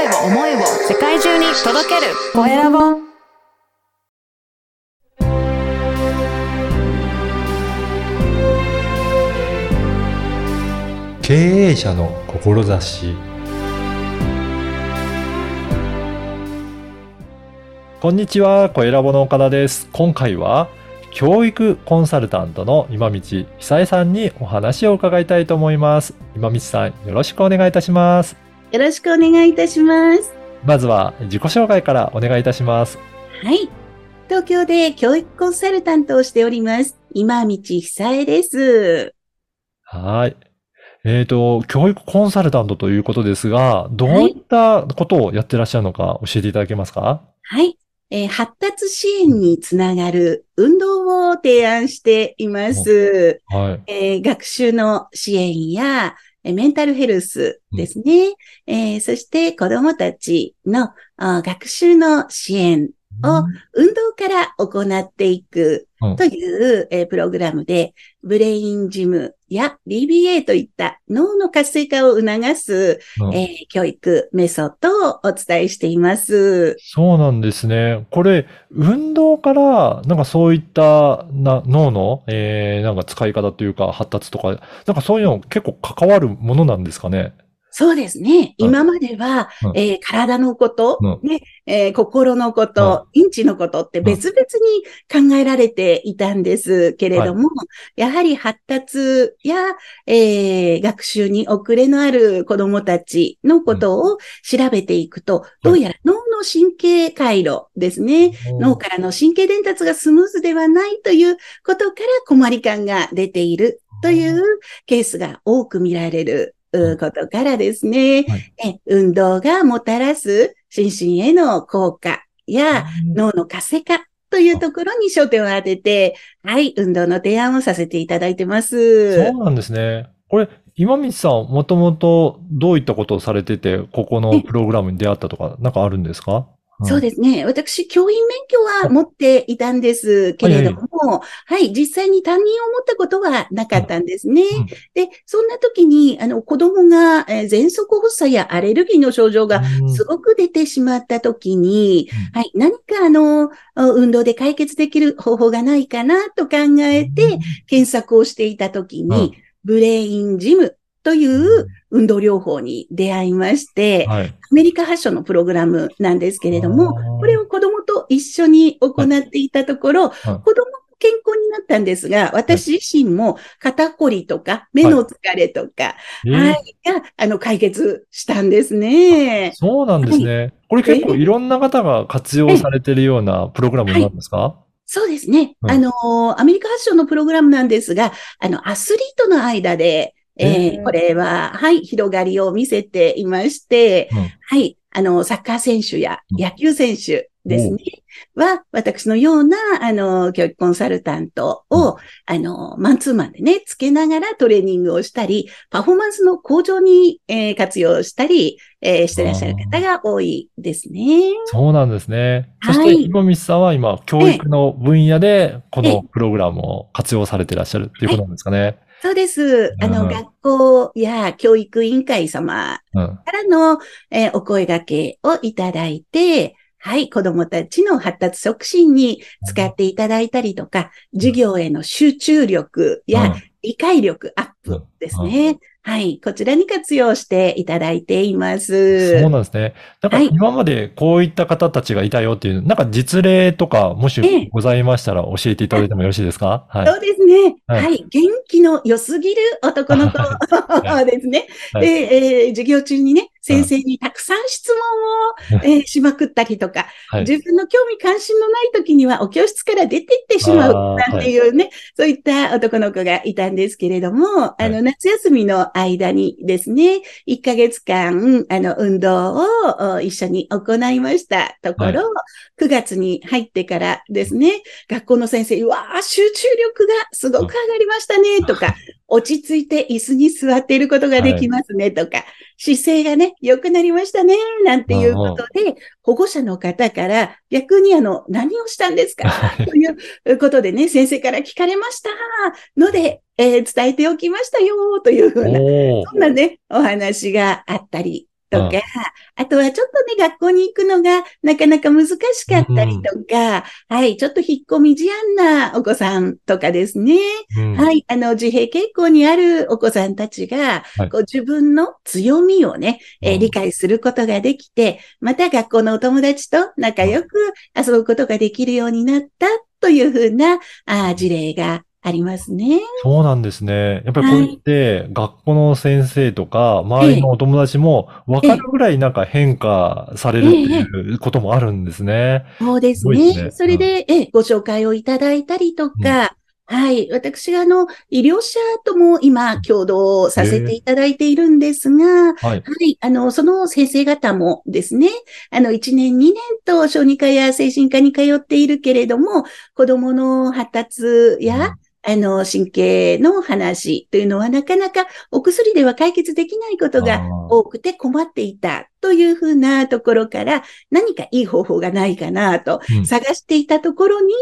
声を思いを世界中に届けるコエラボ経営者の志こんにちは、コエラボの岡田です。今回は教育コンサルタントの今道久江さんにお話を伺いたいと思います。今道さん、よろしくお願いいたします。よろしくお願いいたします。まずは自己紹介からお願いいたします。はい。東京で教育コンサルタントをしております。今道久江です。はい。えっ、と、教育コンサルタントということですが、どういったことをやってらっしゃるのか教えていただけますか？はい。えー発達支援につながる運動を提案しています。はい。えー学習の支援や、えーメンタルヘルスですね。えーそして子供たちの学習の支援を運動から行っていくうんという、えープログラムで、ブレインジムや BBA といった脳の活性化を促す、うんえー教育メソッドをお伝えしています。そうなんですね。これ、運動から、なんかそういったな脳の、えー、なんか使い方というか発達とか、なんかそういうの結構関わるものなんですかね？そうですね。うん今までは、うんえー体のこと、うんねえー心のこと、インチのことって別々に考えられていたんですけれども、やはり発達や、えー学習に遅れのある子供たちのことを調べていくと、どうやら脳の神経回路ですね。脳からの神経伝達がスムーズではないということから困り感が出ているというケースが多く見られるうことからですね、はい。え運動がもたらす心身への効果やうん。脳の活性化というところに焦点を当てて、はい、運動の提案をさせていただいてます。そうなんですね。これ、今道さん、もともとどういったことをされてて、ここのプログラムに出会ったとか、なんかあるんですか？そうですね。私、教員免許は持っていたんですけれども、はい、実際に担任を持ったことはなかったんですね。うん。で、そんな時に、あの、子供が、えー、喘息発作やアレルギーの症状がうん。すごく出てしまった時に、うはい、何かあの、運動で解決できる方法がないかなと考えて、検索をしていた時に、うん。ブレインジムという運動療法に出会いまして、はい。アメリカ発祥のプログラムなんですけれども、これを子供と一緒に行っていたところ、子供も健康になったんですが、私自身も肩こりとか目の疲れとか、えー。はい、が、あの、解決したんですね。そうなんですね。これ結構いろんな方が活用されてるようなプログラムなんですか？そうですね。うん。あのー、アメリカ発祥のプログラムなんですが、あの、アスリートの間で、えへーーこれは、はい、広がりを見せていまして、うん。はい、あの、サッカー選手やうん。野球選手ですね、は、私のような、あの、教育コンサルタントを、あの、マンツーマンでね、つけながらトレーニングをしたり、パフォーマンスの向上に、えー活用したり、えーしてらっしゃる方が多いですね。そうなんですね。そして、はい今道さんは今、教育の分野で、こええ。のプログラムを活用されていらっしゃるっていうことなんですかね。そうです。あの、うん学校や教育委員会様うん。からの、えーお声掛けをいただいて、はい、子供たちの発達促進に使っていただいたりとか、授業への集中力やうん理解力アップですね。はい、こちらに活用していただいています。そうなんですね。なんかはい今までこういった方たちがいたよっていう、なんか実例とか、もええしございましたら教えていただいてもよろしいですか？はい。そうですね。はいはい。元気の良すぎる男の子 ですね。はいで、えー授業中にね、先生にたくさん質問を、えーしまくったりとか、はい。自分の興味関心のない時にはお教室から出て行ってしまうなんていうね、そういった男の子がいたんですけれども、あの、夏休みの間にですね、1ヶ月間、あの、運動をお一緒に行いましたところ、9月に入ってからですね、学校の先生、うわー集中力がすごく上がりましたね、とか、落ち着いて椅子に座っていることができますね、とか、姿勢がね、良くなりましたね、なんていうことで、保護者の方から逆にあの、何をしたんですかということでね、先生から聞かれましたので、えー伝えておきましたよ、というふうな、そんなね、お話があったりとか、あとはちょっとね、学校に行くのがなかなか難しかったりとか、はい、ちょっと引っ込み思案なお子さんとかですね。うん。はい、あの、自閉傾向にあるお子さんたちが、はい。こう自分の強みをね、えーうん。理解することができて、また学校のお友達と仲良く遊ぶことができるようになったというふうなあー事例がありますね。そうなんですね。やっぱりこうやって、学校の先生とか、周りのお友達も分かるぐらいなんか変化されるっていうこともあるんですね。そうですね。ですねそれで、えご紹介をいただいたりとか、はい。私があの、医療者とも今、共同させていただいているんですが、はい。はい。あの、その先生方もですね、あの、1年、2年と小児科や精神科に通っているけれども、子供の発達や、あの、神経の話というのはなかなかお薬では解決できないことが多くて困っていたというふうなところから何かいい方法がないかなとうん。探していたところに、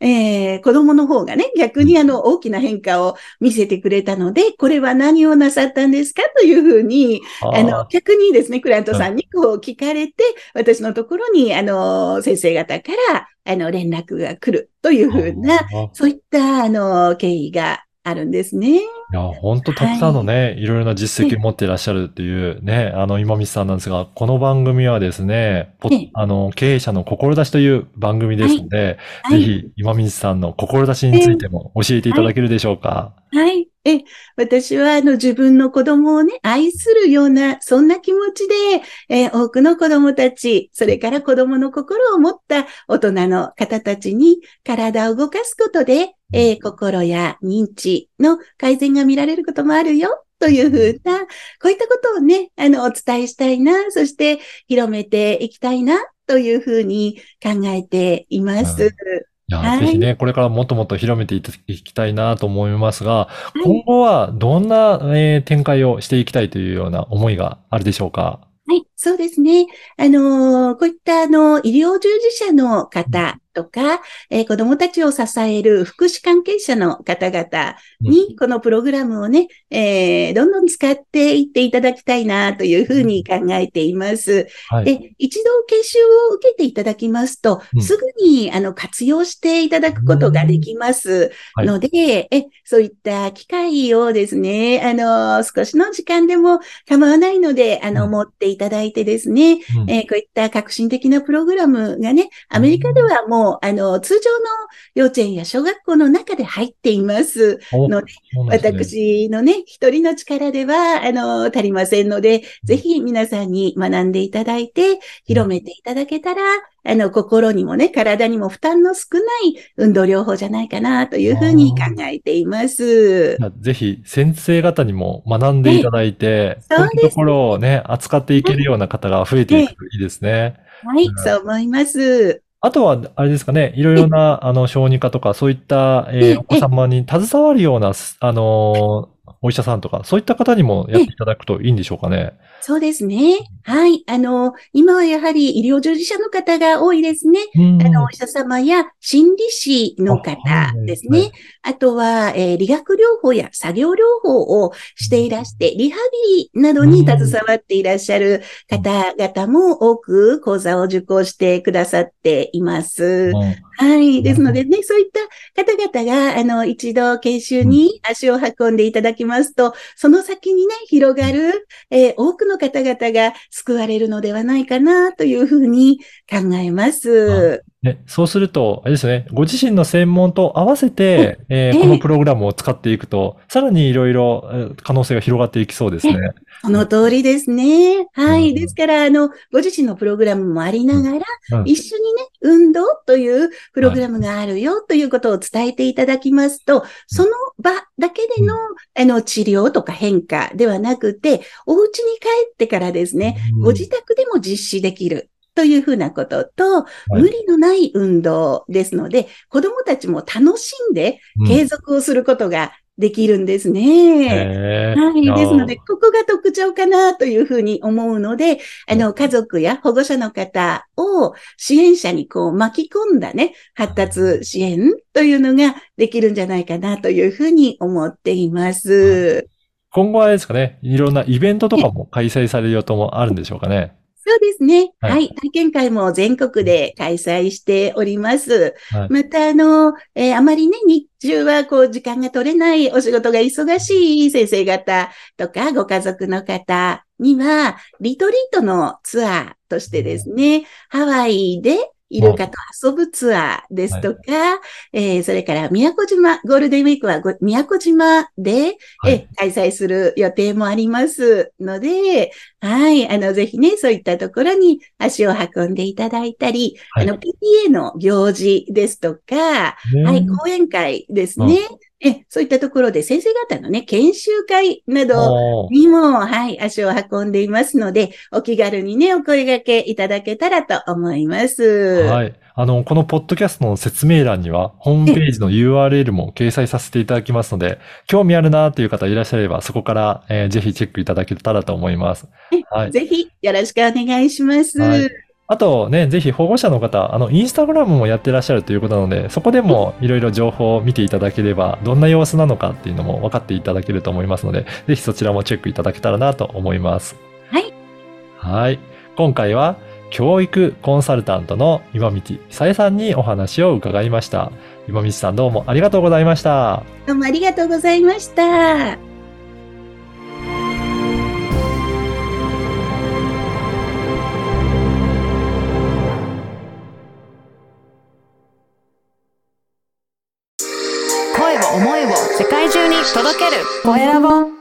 えー子供の方がね、逆にあの大きな変化を見せてくれたので、これは何をなさったんですかというふうに、あの、逆にですね、クライアントさんにこう聞かれて、私のところに、あの、先生方から、あの、連絡が来るというふうな、そういった、あの、経緯があるんですね。いや、本当たくさんのね、いろいろな実績を持っていらっしゃるっていうね、あの、今道さんなんですが、この番組はですね、あの、経営者の志という番組ですので、はい。ぜひ、今道さんの志についても教えていただけるでしょうか？はい。え、私は、あの、自分の子供をね、愛するような、そんな気持ちで、えー多くの子供たち、それから子供の心を持った大人の方たちに、体を動かすことで、えー心や認知の改善が見られることもあるよ。というふうな、こういったことをね、あの、お伝えしたいな、そして広めていきたいな、というふうに考えています。うんいや、はいぜひね、これからもっともっと広めていきたいなと思いますが、い今後はどんな、えー展開をしていきたいというような思いがあるでしょうか？はい、そうですね。あのーこういった、あの、医療従事者の方とか、えー子供たちを支える福祉関係者の方々に、このプログラムをね、えーどんどん使っていっていただきたいな、というふうに考えています。はい。で、一度研修を受けていただきますと、うん。すぐに、あの、活用していただくことができます。はい。ので、え、そういった機会をですね、あの、少しの時間でも構わないので、あの、うん。持っていただいてですね、うん。えーこういった革新的なプログラムがね、アメリカではもう、あの、通常の幼稚園や小学校の中で入っています。おのでですね私のね、一人の力では、あの、足りませんので、ぜひ皆さんに学んでいただいて、広めていただけたら、あの、心にもね、体にも負担の少ない運動療法じゃないかな、というふうに考えています。ぜひ先生方にも学んでいただいて、ええこういうところをね、扱っていけるような方が増えていくといいですね。はいうん、そう思います。あとは、あれですかね、いろいろな、あの、小児科とか、そういった、えええーお子様に携わるような、すあのーお医者さんとか、そういった方にもやっていただくといいんでしょうかね。そうですね。はい。あの、今はやはり医療従事者の方が多いですね。うんあの、お医者様や心理師の方ですね。はいはいあとは、えー理学療法や作業療法をしていらして、リハビリなどに携わっていらっしゃる方々も多く講座を受講してくださっています。うんはい。ですのでね、そういった方々が、あの、一度研修に足を運んでいただきますと、その先にね、広がる、えー多くの方々が救われるのではないかな、というふうに考えます。ね、そうすると、あれですね、ご自身の専門と合わせて、えーええ。このプログラムを使っていくと、さらにいろいろえー可能性が広がっていきそうですね。その通りですね。はうん。い。ですから、あの、ご自身のプログラムもありながら、うん。一緒にね、運動というプログラムがあるよということを伝えていただきますと、その場だけでの、あの、治療とか変化ではなくて、お家に帰ってからですね、うん。ご自宅でも実施できる。というふうなことと、い無理のない運動ですので、子供たちも楽しんでうん継続をすることができるんですね。へーはい。やですので、ここが特徴かなというふうに思うので、あの、家族や保護者の方を支援者にこう巻き込んだね、発達支援というのができるんじゃないかなというふうに思っています。今後はあれですかね、いろんなイベントとかも開催される予定もあるんでしょうかね。そうですね。はいはい。体験会も全国で開催しております。はいまた、あの、えーあまりね、日中はこう、時間が取れないお仕事が忙しい先生方とか、ご家族の方には、リトリートのツアーとしてですね、ハワイでイルカと遊ぶツアーですとか、えーそれから宮古島、ゴールデンウィークはご宮古島で、はい。え開催する予定もありますので、はい、あの、ぜひね、そういったところに足を運んでいただいたり、はい。あの、PTA の行事ですとか、はい、講演会ですね。え、そういったところで先生方のね、研修会などにも、はい、足を運んでいますので、お気軽にね、お声掛けいただけたらと思います。はい。あの、このポッドキャストの説明欄には、ホームページの URL も掲載させていただきますので、興味あるなという方いらっしゃれば、そこから、えーぜひチェックいただけたらと思います。はい。ぜひ、よろしくお願いします。はいあとね、ぜひ保護者の方、あの、インスタグラムもやってらっしゃるということなので、そこでもいろいろ情報を見ていただければ、どんな様子なのかっていうのも分かっていただけると思いますので、ぜひそちらもチェックいただけたらなと思います。はい。はい。今回は、教育コンサルタントの今道久江さんにお話を伺いました。今道さんどうもありがとうございました。どうもありがとうございました。届ける。コエラボ。